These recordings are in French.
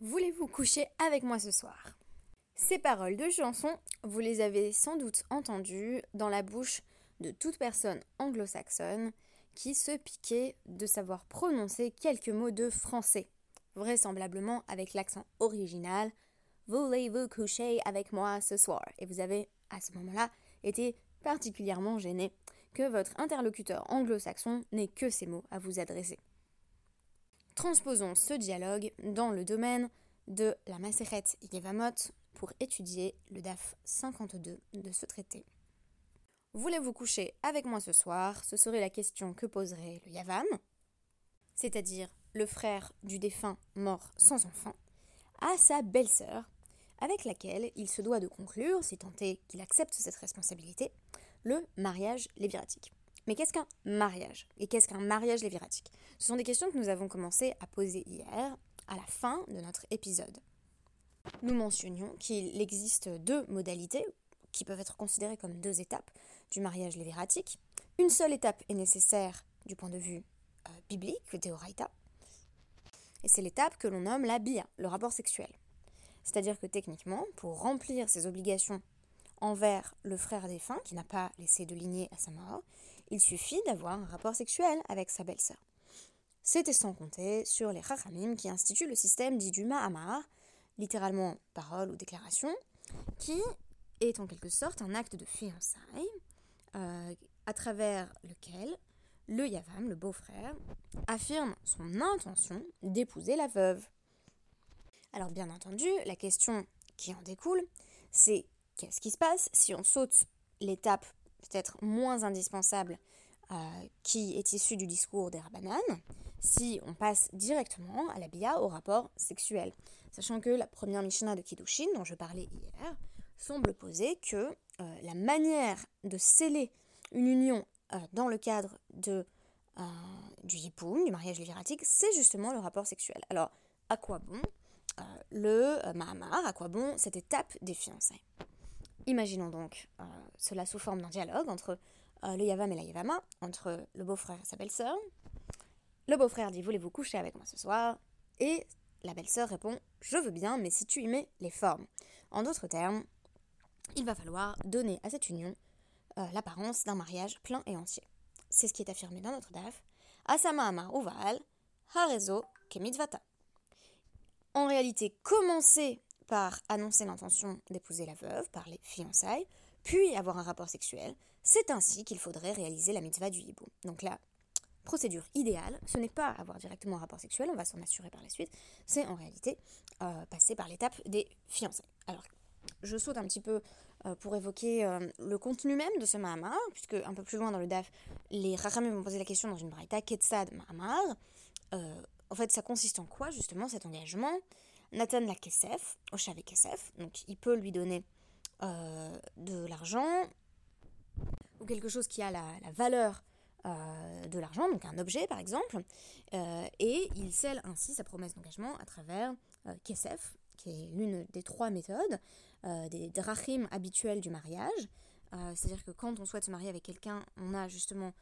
Voulez-vous coucher avec moi ce soir? Ces paroles de chanson, vous les avez sans doute entendues dans la bouche de toute personne anglo-saxonne qui se piquait de savoir prononcer quelques mots de français, vraisemblablement avec l'accent original Voulez-vous coucher avec moi ce soir? Et vous avez à ce moment-là été particulièrement gêné que votre interlocuteur anglo-saxon n'ait que ces mots à vous adresser. Transposons ce dialogue dans le domaine de la Maseret Yevamot pour étudier le DAF 52 de ce traité. Voulez-vous coucher avec moi ce soir? Ce serait la question que poserait le Yavam, c'est-à-dire le frère du défunt mort sans enfant, à sa belle-sœur, avec laquelle il se doit de conclure, si tant est qu'il accepte cette responsabilité, le mariage léviratique. Mais qu'est-ce qu'un mariage? Et qu'est-ce qu'un mariage léviratique? Ce sont des questions que nous avons commencé à poser hier, à la fin de notre épisode. Nous mentionnions qu'il existe deux modalités qui peuvent être considérées comme deux étapes du mariage léviratique. Une seule étape est nécessaire du point de vue euh, biblique, théoraïta, et c'est l'étape que l'on nomme la bia, le rapport sexuel. C'est-à-dire que techniquement, pour remplir ses obligations envers le frère défunt, qui n'a pas laissé de lignée à sa mort, il suffit d'avoir un rapport sexuel avec sa belle-sœur. C'était sans compter sur les Chachamim qui instituent le système dit du littéralement parole ou déclaration, qui est en quelque sorte un acte de fiançailles euh, à travers lequel le Yavam, le beau-frère, affirme son intention d'épouser la veuve. Alors bien entendu, la question qui en découle, c'est qu'est-ce qui se passe si on saute l'étape peut-être moins indispensable euh, qui est issue du discours des Rabbanan, si on passe directement à la bia au rapport sexuel. Sachant que la première Mishnah de Kiddushin, dont je parlais hier, semble poser que euh, la manière de sceller une union euh, dans le cadre de, du yipoum, du mariage léviratique, c'est justement le rapport sexuel. Alors, à quoi bon le Mahamar, à quoi bon cette étape des fiançailles? Imaginons donc euh, cela sous forme d'un dialogue entre euh, le Yavam et la Yavama, entre le beau-frère et sa belle-sœur. Le beau-frère dit Voulez-vous coucher avec moi ce soir? Et la belle-sœur répond Je veux bien, mais si tu y mets les formes. En d'autres termes, il va falloir donner à cette union euh, l'apparence d'un mariage plein et entier. C'est ce qui est affirmé dans notre DAF. Asama Amar Uval. En réalité, commencer par annoncer l'intention d'épouser la veuve, par les fiançailles, puis avoir un rapport sexuel, c'est ainsi qu'il faudrait réaliser la mitzvah du hibou. Donc la procédure idéale, ce n'est pas avoir directement un rapport sexuel, on va s'en assurer par la suite, c'est en réalité euh, passer par l'étape des fiançailles. Alors, je saute un petit peu euh, pour évoquer euh, le contenu même de ce Mahamar, puisque un peu plus loin dans le DAF, les Rachamim m'ont posé la question dans une braïta, Ketsad Mahamar. en fait, ça consiste en quoi justement cet engagement? Nathan la Kesef, Oshavé Kesef, donc il peut lui donner euh, de l'argent ou quelque chose qui a la, valeur euh, de l'argent, donc un objet par exemple, euh, et il scelle ainsi sa promesse d'engagement à travers Kesef, qui est l'une des trois méthodes, des drachim habituels du mariage. C'est-à-dire que quand on souhaite se marier avec quelqu'un, on a justement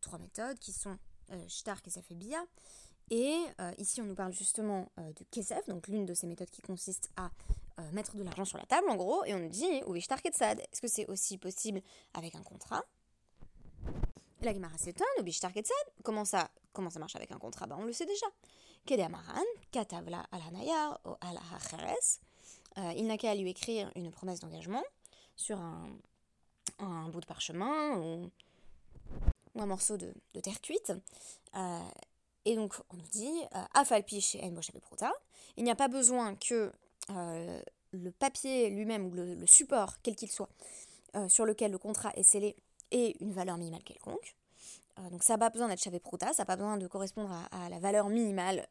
trois méthodes qui sont Shtar, Kesef et Bia. Et euh, ici, on nous parle justement euh, de Kesef, donc l'une de ces méthodes qui consiste à euh, mettre de l'argent sur la table, en gros, et on nous dit, oui, Ketsad, est-ce que c'est aussi possible avec un contrat? La Gemara s'étonne, ou Ketsad, comment ça, comment ça marche avec un contrat? Bah, On le sait déjà. Kede Amaran, Katavla Alanaya, ou Al il n'a qu'à lui écrire une promesse d'engagement sur un, bout de parchemin ou, ou un morceau de, de terre cuite. Et donc, on nous dit, euh, Afalpi chez En il n'y a pas besoin que euh, le papier lui-même ou le, support, quel qu'il soit, euh, sur lequel le contrat est scellé, ait une valeur minimale quelconque. donc, ça n'a pas besoin d'être chavé prouta, ça n'a pas besoin de correspondre à, la valeur minimale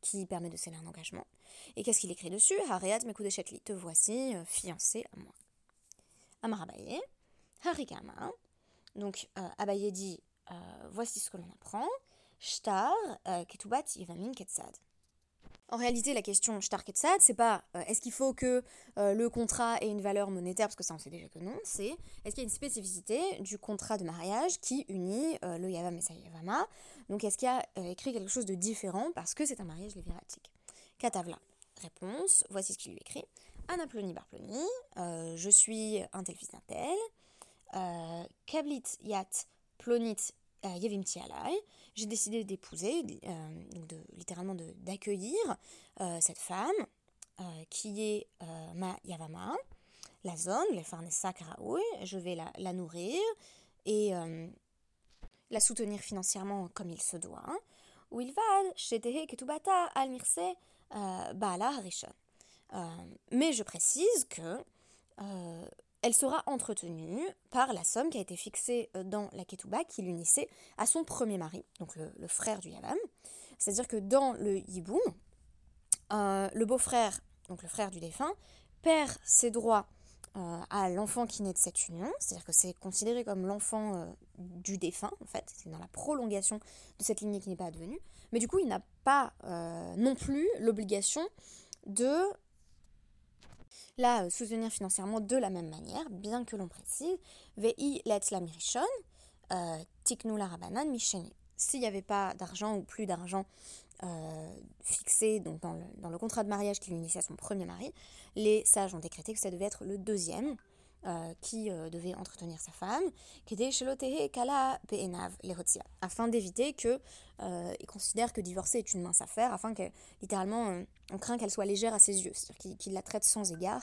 qui permet de sceller un engagement. Et qu'est-ce qu'il écrit dessus? Hareat Mekudeshetli, te voici fiancé à moi. Amarabaye, Harikama. Donc, Abaye dit, voici ce que l'on apprend. Euh, Ketubat. En réalité, la question Shtar Ketsad, c'est pas euh, est-ce qu'il faut que euh, le contrat ait une valeur monétaire, parce que ça on sait déjà que non, c'est est-ce qu'il y a une spécificité du contrat de mariage qui unit le Yavam et sa Yavama Donc est-ce qu'il y a écrit quelque chose de différent parce que c'est un mariage léviratique? Katavla. réponse, voici ce qu'il lui écrit. Anaploni Barploni, euh, je suis un tel fils d'un tel, Kablit Yat Plonit euh, Yevimti j'ai décidé d'épouser, de, littéralement d'accueillir cette femme qui est ma Yavama, la zone, les Farnessa Karaoui, je vais la, la nourrir et la soutenir financièrement comme il se doit. Wilvad, Shetehe Ketubata Al Mirse Harishon. Euh, mais je précise que euh, elle sera entretenue par la somme qui a été fixée euh, dans la ketouba qui l'unissait à son premier mari, donc le, frère du Yavam. C'est-à-dire que dans le Yiboum, le beau-frère, donc le frère du défunt, perd ses droits à l'enfant qui naît de cette union, c'est-à-dire que c'est considéré comme l'enfant du défunt, en fait, c'est dans la prolongation de cette lignée qui n'est pas advenue, mais du coup il n'a pas non plus l'obligation de la euh, soutenir financièrement de la même manière, bien que l'on précise Vei la mirishon, euh, tiknu la rabanan misheni. S'il n'y avait pas d'argent ou plus d'argent euh, fixé donc dans, le, contrat de mariage qui l'unissait à son premier mari, les sages ont décrété que ça devait être le deuxième qui devait entretenir sa femme, afin d'éviter que il considère que divorcer est une mince affaire, afin que littéralement on craint qu'elle soit légère à ses yeux, c'est-à-dire qu'il la traite sans égard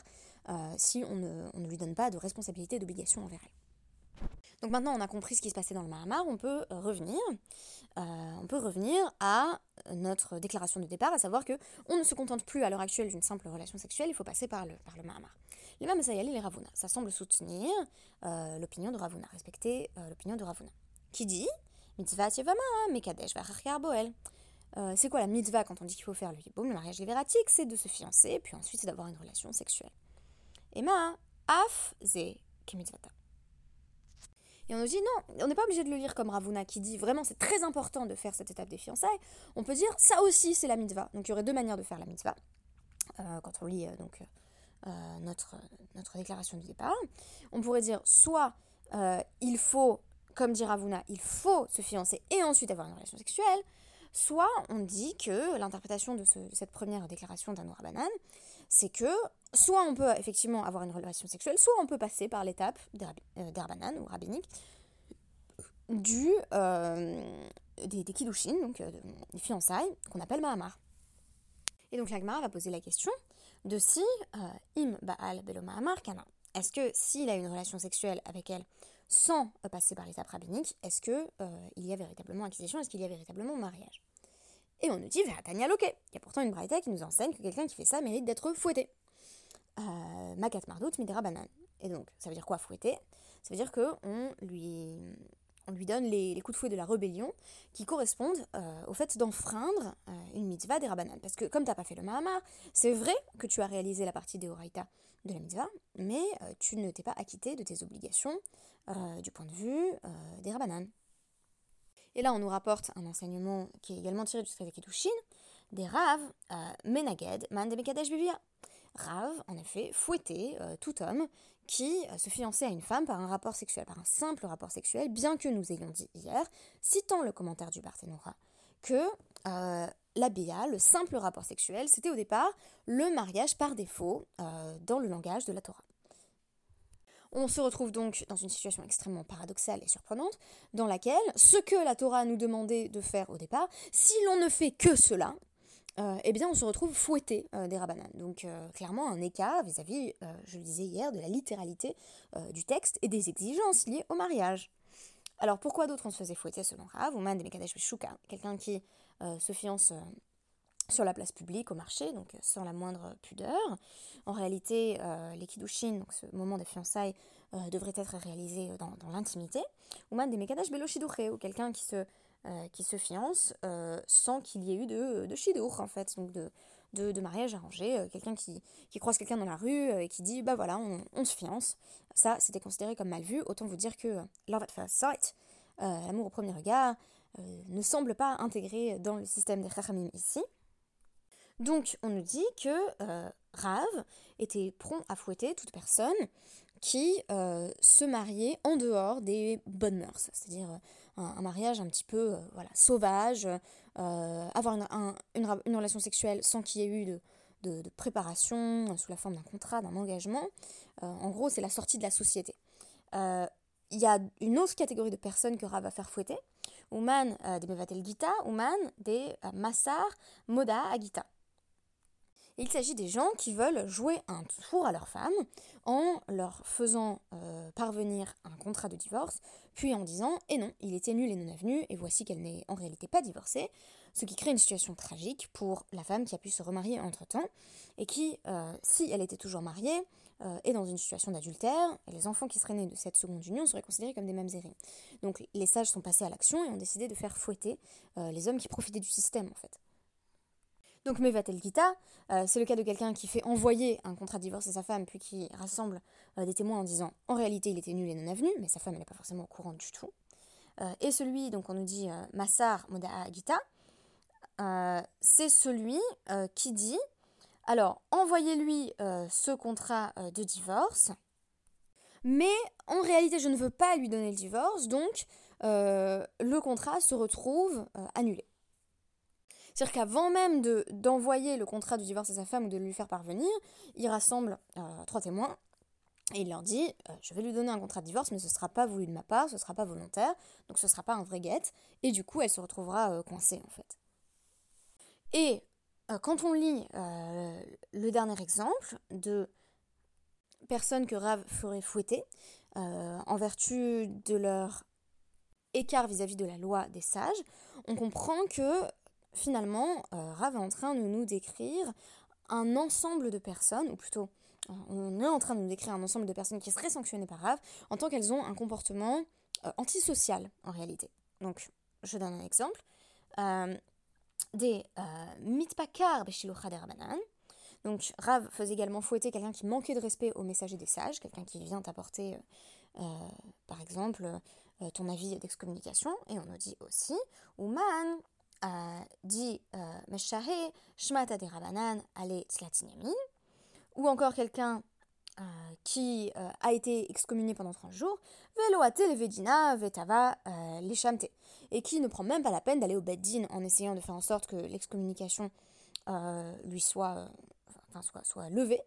euh, si on ne, lui donne pas de responsabilité d'obligation envers elle. Donc maintenant on a compris ce qui se passait dans le Mahamar, on peut euh, revenir, euh, on peut revenir à notre déclaration de départ, à savoir que on ne se contente plus à l'heure actuelle d'une simple relation sexuelle, il faut passer par le Mahamar. Les Mamasayali et les Ravuna, ça semble soutenir l'opinion de Ravuna, respecter l'opinion de Ravuna, qui dit Mitzvah Yevama, Mekadesh Boel. c'est quoi la mitzvah quand on dit qu'il faut faire le hiboum, le mariage libératique? C'est de se fiancer, puis ensuite c'est d'avoir une relation sexuelle. Emma, af ze kemitzvata. Et on nous dit non, on n'est pas obligé de le lire comme Ravuna qui dit vraiment c'est très important de faire cette étape des fiançailles. On peut dire ça aussi c'est la mitzvah. Donc il y aurait deux manières de faire la mitzvah. Euh, quand on lit euh, donc euh, notre, notre déclaration du départ, on pourrait dire soit il faut, comme dit Ravuna, il faut se fiancer et ensuite avoir une relation sexuelle, soit on dit que l'interprétation de, cette première déclaration d'Anoura Banan, c'est que soit on peut effectivement avoir une relation sexuelle, soit on peut passer par l'étape d'Herbanan ou rabbinique du, euh, des, des kiddushin, donc euh, des fiançailles, qu'on appelle Mahamar. Et donc l'Agmara va poser la question de si euh, im Baal Belo Mahamar Kana. Est-ce que s'il a une relation sexuelle avec elle sans passer par l'étape rabbinique, est-ce qu'il il y a véritablement acquisition, est-ce qu'il y a véritablement mariage? Et on nous dit, Tania Loke. Il y a pourtant une braïta qui nous enseigne que quelqu'un qui fait ça mérite d'être fouetté. Euh, Makat Mardout Midera Banan. Et donc, ça veut dire quoi fouetter? Ça veut dire qu'on lui, on lui donne les, coups de fouet de la rébellion qui correspondent euh, au fait d'enfreindre euh, une mitzvah des Rabanan. Parce que comme tu n'as pas fait le Mahamar, c'est vrai que tu as réalisé la partie des Horaïta de la mitzvah, mais tu ne t'es pas acquitté de tes obligations du point de vue des Rabanan. Et là, on nous rapporte un enseignement qui est également tiré du traité Kiddushin, des Rav, euh, Menaged, Man de Bivia. Rav, en effet, fouettait euh, tout homme qui euh, se fiançait à une femme par un rapport sexuel, par un simple rapport sexuel, bien que nous ayons dit hier, citant le commentaire du Barthénora, que la Bia, le simple rapport sexuel, c'était au départ le mariage par défaut dans le langage de la Torah. On se retrouve donc dans une situation extrêmement paradoxale et surprenante, dans laquelle ce que la Torah nous demandait de faire au départ, si l'on ne fait que cela, euh, eh bien on se retrouve fouetté euh, des rabananes. Donc euh, clairement un écart vis-à-vis, je le disais hier, de la littéralité du texte et des exigences liées au mariage. Alors pourquoi d'autres on se faisait fouetter selon Rav, ou Man de Mekadesh Shuka, quelqu'un qui se fiance sur la place publique, au marché, donc sans la moindre pudeur. En réalité, les kiddushin, donc ce moment de fiançailles, devrait être réalisé dans, l'intimité. Ou même des mekadash beloshidouche, ou quelqu'un qui se, qui se fiance sans qu'il y ait eu de, de shidour, en fait, donc de, de, mariage arrangé. quelqu'un qui, qui, croise quelqu'un dans la rue et qui dit, bah voilà, on, se fiance. Ça, c'était considéré comme mal vu. Autant vous dire que love at first sight, l'amour au premier regard, ne semble pas intégré dans le système des chachamim ici. Donc on nous dit que euh, Rav était prompt à fouetter toute personne qui euh, se mariait en dehors des bonnes mœurs, c'est-à-dire euh, un, mariage un petit peu voilà, sauvage, avoir une, relation sexuelle sans qu'il y ait eu de, préparation sous la forme d'un contrat, d'un engagement. en gros, c'est la sortie de la société. Il y a une autre catégorie de personnes que Rav va faire fouetter. Ouman des Mevatel Gita, Ouman des Massar Moda Agita. Il s'agit des gens qui veulent jouer un tour à leur femme en leur faisant euh, parvenir un contrat de divorce, puis en disant Eh non, il était nul et non avenu, et voici qu'elle n'est en réalité pas divorcée, ce qui crée une situation tragique pour la femme qui a pu se remarier entre-temps, et qui, euh, si elle était toujours mariée, euh, est dans une situation d'adultère, et les enfants qui seraient nés de cette seconde union seraient considérés comme des mamzerim. Donc les sages sont passés à l'action et ont décidé de faire fouetter les hommes qui profitaient du système en fait. Donc Mevatel Gita, euh, c'est le cas de quelqu'un qui fait envoyer un contrat de divorce à sa femme, puis qui rassemble euh, des témoins en disant en réalité il était nul et non avenu, mais sa femme n'est pas forcément au courant du tout. Euh, et celui, donc on nous dit Massar Moda'a Gita, c'est celui qui dit alors envoyez-lui ce contrat de divorce, mais en réalité je ne veux pas lui donner le divorce, donc le contrat se retrouve annulé. C'est-à-dire qu'avant même d'envoyer le contrat de divorce à sa femme ou de lui faire parvenir, il rassemble euh, trois témoins et il leur dit euh, Je vais lui donner un contrat de divorce, mais ce ne sera pas voulu de ma part, ce ne sera pas volontaire, donc ce ne sera pas un vrai guette. Et du coup, elle se retrouvera euh, coincée en fait. Et quand on lit le dernier exemple de personnes que Rav ferait fouetter en vertu de leur écart vis à -vis de la loi des sages, on comprend que finalement, euh, Rav est en train de nous décrire un ensemble de personnes, ou plutôt, euh, on est en train de nous décrire un ensemble de personnes qui seraient sanctionnées par Rav en tant qu'elles ont un comportement euh, antisocial en réalité. Donc, je donne un exemple. des mitpakar beshilucha rabanan. Donc, Rav faisait également fouetter quelqu'un qui manquait de respect au messager des sages, quelqu'un qui vient apporter, par exemple, ton avis d'excommunication. Et on nous dit aussi, Ouman, dit euh, Meshahe Shmata de Rabanan Ale ou encore quelqu'un euh, qui euh, a été excommunié pendant 30 jours, Veloate Levedina Vetava Leshamte, et qui ne prend même pas la peine d'aller au Beddin en essayant de faire en sorte que l'excommunication lui soit soit, levé,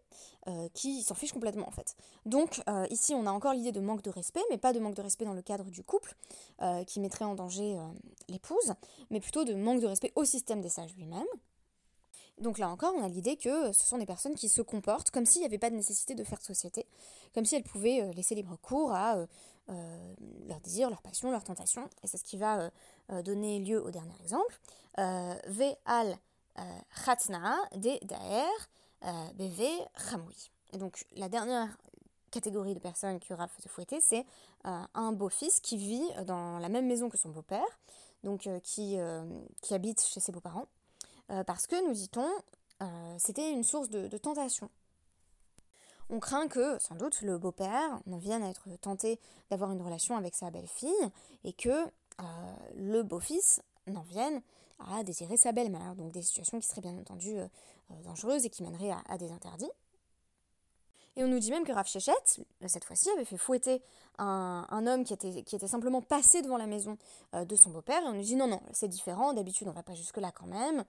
euh, qui s'en fiche complètement en fait. Donc euh, ici on a encore l'idée de manque de respect, mais pas de manque de respect dans le cadre du couple, euh, qui mettrait en danger l'épouse, mais plutôt de manque de respect au système des sages lui-même. Donc là encore, on a l'idée que ce sont des personnes qui se comportent comme s'il n'y avait pas de nécessité de faire société, comme si elles pouvaient laisser libre cours à leurs désirs, leurs passions, leurs tentations. Et c'est ce qui va donner lieu au dernier exemple. Ve al de daer euh, BV. Et donc la dernière catégorie de personnes qui aura fait fouetter, c'est euh, un beau-fils qui vit dans la même maison que son beau-père, donc euh, qui, qui habite chez ses beaux-parents, parce que, nous dit-on, c'était une source de, tentation. On craint que, sans doute, le beau-père n'en vienne à être tenté d'avoir une relation avec sa belle-fille et que le beau-fils n'en vienne à désirer sa belle-mère. Donc des situations qui seraient bien entendu euh, euh, dangereuses et qui mèneraient à, des interdits. Et on nous dit même que Rav cette fois-ci, avait fait fouetter un, homme qui était, simplement passé devant la maison euh, de son beau-père. Et on nous dit non, non, c'est différent, d'habitude on va pas jusque-là quand même.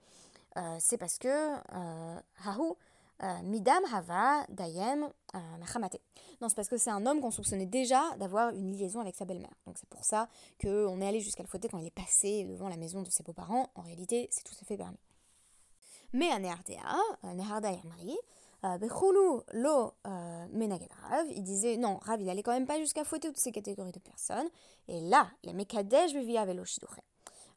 c'est parce que euh, euh, Midam Hava Dayem euh, Non, c'est parce que c'est un homme qu'on soupçonnait déjà d'avoir une liaison avec sa belle-mère. Donc c'est pour ça qu'on est allé jusqu'à le fouetter quand il est passé devant la maison de ses beaux-parents. En réalité, c'est tout à fait permis. Rav, il disait non, Rav il allait quand même pas jusqu'à fouetter toutes ces catégories de personnes. Et là, les Mekadesh vivia velo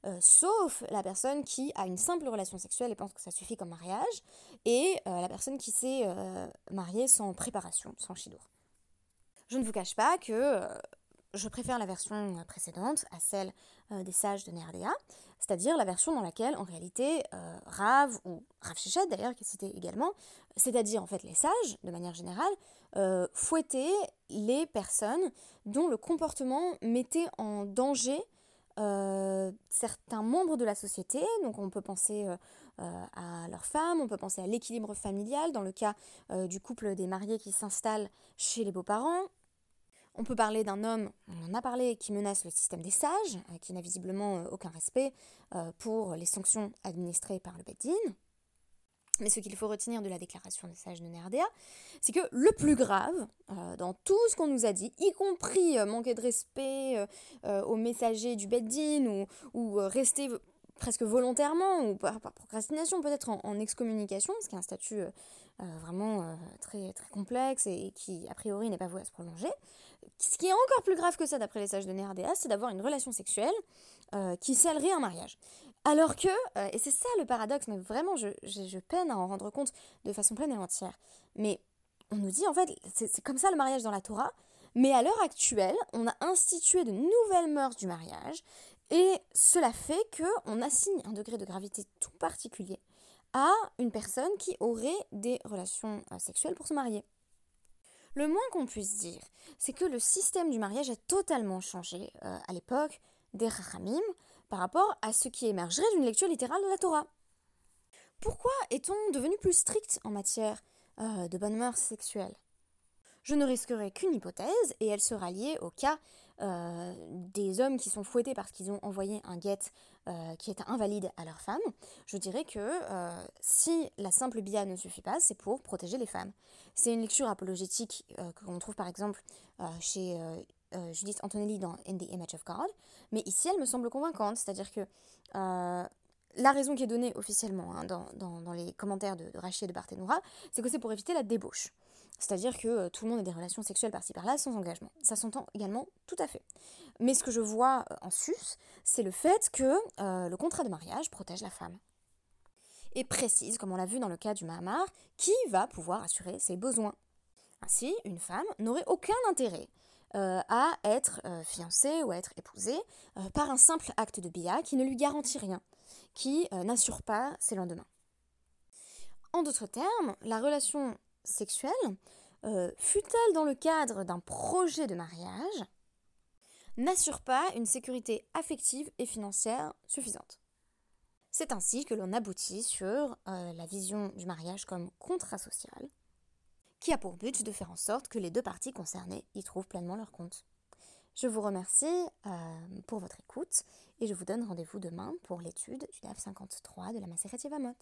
euh, sauf la personne qui a une simple relation sexuelle et pense que ça suffit comme mariage, et euh, la personne qui s'est euh, mariée sans préparation, sans chidour. Je ne vous cache pas que je préfère la version précédente à celle des sages de Nerdea, c'est-à-dire la version dans laquelle, en réalité, Rav, ou Rav Shechet d'ailleurs, qui est cité également, c'est-à-dire en fait les sages, de manière générale, fouettaient les personnes dont le comportement mettait en danger euh, certains membres de la société, donc on peut penser euh, euh, à leurs femmes, on peut penser à l'équilibre familial dans le cas du couple des mariés qui s'installe chez les beaux-parents. On peut parler d'un homme, on en a parlé, qui menace le système des sages, qui n'a visiblement aucun respect pour les sanctions administrées par le Beddin. Mais ce qu'il faut retenir de la déclaration des sages de Nerdea, c'est que le plus grave, euh, dans tout ce qu'on nous a dit, y compris euh, manquer de respect euh, aux messagers du Beddin ou, ou rester presque volontairement ou par, procrastination, peut-être en, excommunication, ce qui est un statut vraiment très, très complexe et, qui, a priori, n'est pas voué à se prolonger. Ce qui est encore plus grave que ça, d'après les sages de Nerdea, c'est d'avoir une relation sexuelle qui scellerait un mariage. Alors que, euh, et c'est ça le paradoxe, mais vraiment je, je, peine à en rendre compte de façon pleine et entière, mais on nous dit en fait, c'est comme ça le mariage dans la Torah, mais à l'heure actuelle, on a institué de nouvelles mœurs du mariage, et cela fait qu'on assigne un degré de gravité tout particulier à une personne qui aurait des relations euh, sexuelles pour se marier. Le moins qu'on puisse dire, c'est que le système du mariage a totalement changé euh, à l'époque des Rachamim, par rapport à ce qui émergerait d'une lecture littérale de la Torah. Pourquoi est-on devenu plus strict en matière euh, de bonnes mœurs sexuelles Je ne risquerai qu'une hypothèse, et elle sera liée au cas des hommes qui sont fouettés parce qu'ils ont envoyé un guet euh, qui est invalide à leur femme. Je dirais que si la simple bia ne suffit pas, c'est pour protéger les femmes. C'est une lecture apologétique que l'on trouve par exemple chez euh, Judith Antonelli dans In the Image of God, mais ici elle me semble convaincante, c'est-à-dire que euh, la raison qui est donnée officiellement hein, dans, les commentaires de, de Rachid et de Barthénoura, c'est que c'est pour éviter la débauche. C'est-à-dire que euh, tout le monde a des relations sexuelles par-ci par-là sans engagement. Ça s'entend également tout à fait. Mais ce que je vois en sus, c'est le fait que le contrat de mariage protège la femme. Et précise, comme on l'a vu dans le cas du Mahamar, qui va pouvoir assurer ses besoins. Ainsi, une femme n'aurait aucun intérêt euh, à être euh, fiancée ou à être épousée euh, par un simple acte de bia qui ne lui garantit rien, qui n'assure pas ses lendemains. En d'autres termes, la relation sexuelle, fut-elle dans le cadre d'un projet de mariage, n'assure pas une sécurité affective et financière suffisante. C'est ainsi que l'on aboutit sur la vision du mariage comme contrat social, qui a pour but de faire en sorte que les deux parties concernées y trouvent pleinement leur compte. Je vous remercie euh, pour votre écoute et je vous donne rendez-vous demain pour l'étude du DAF 53 de la Maseret Yevamot.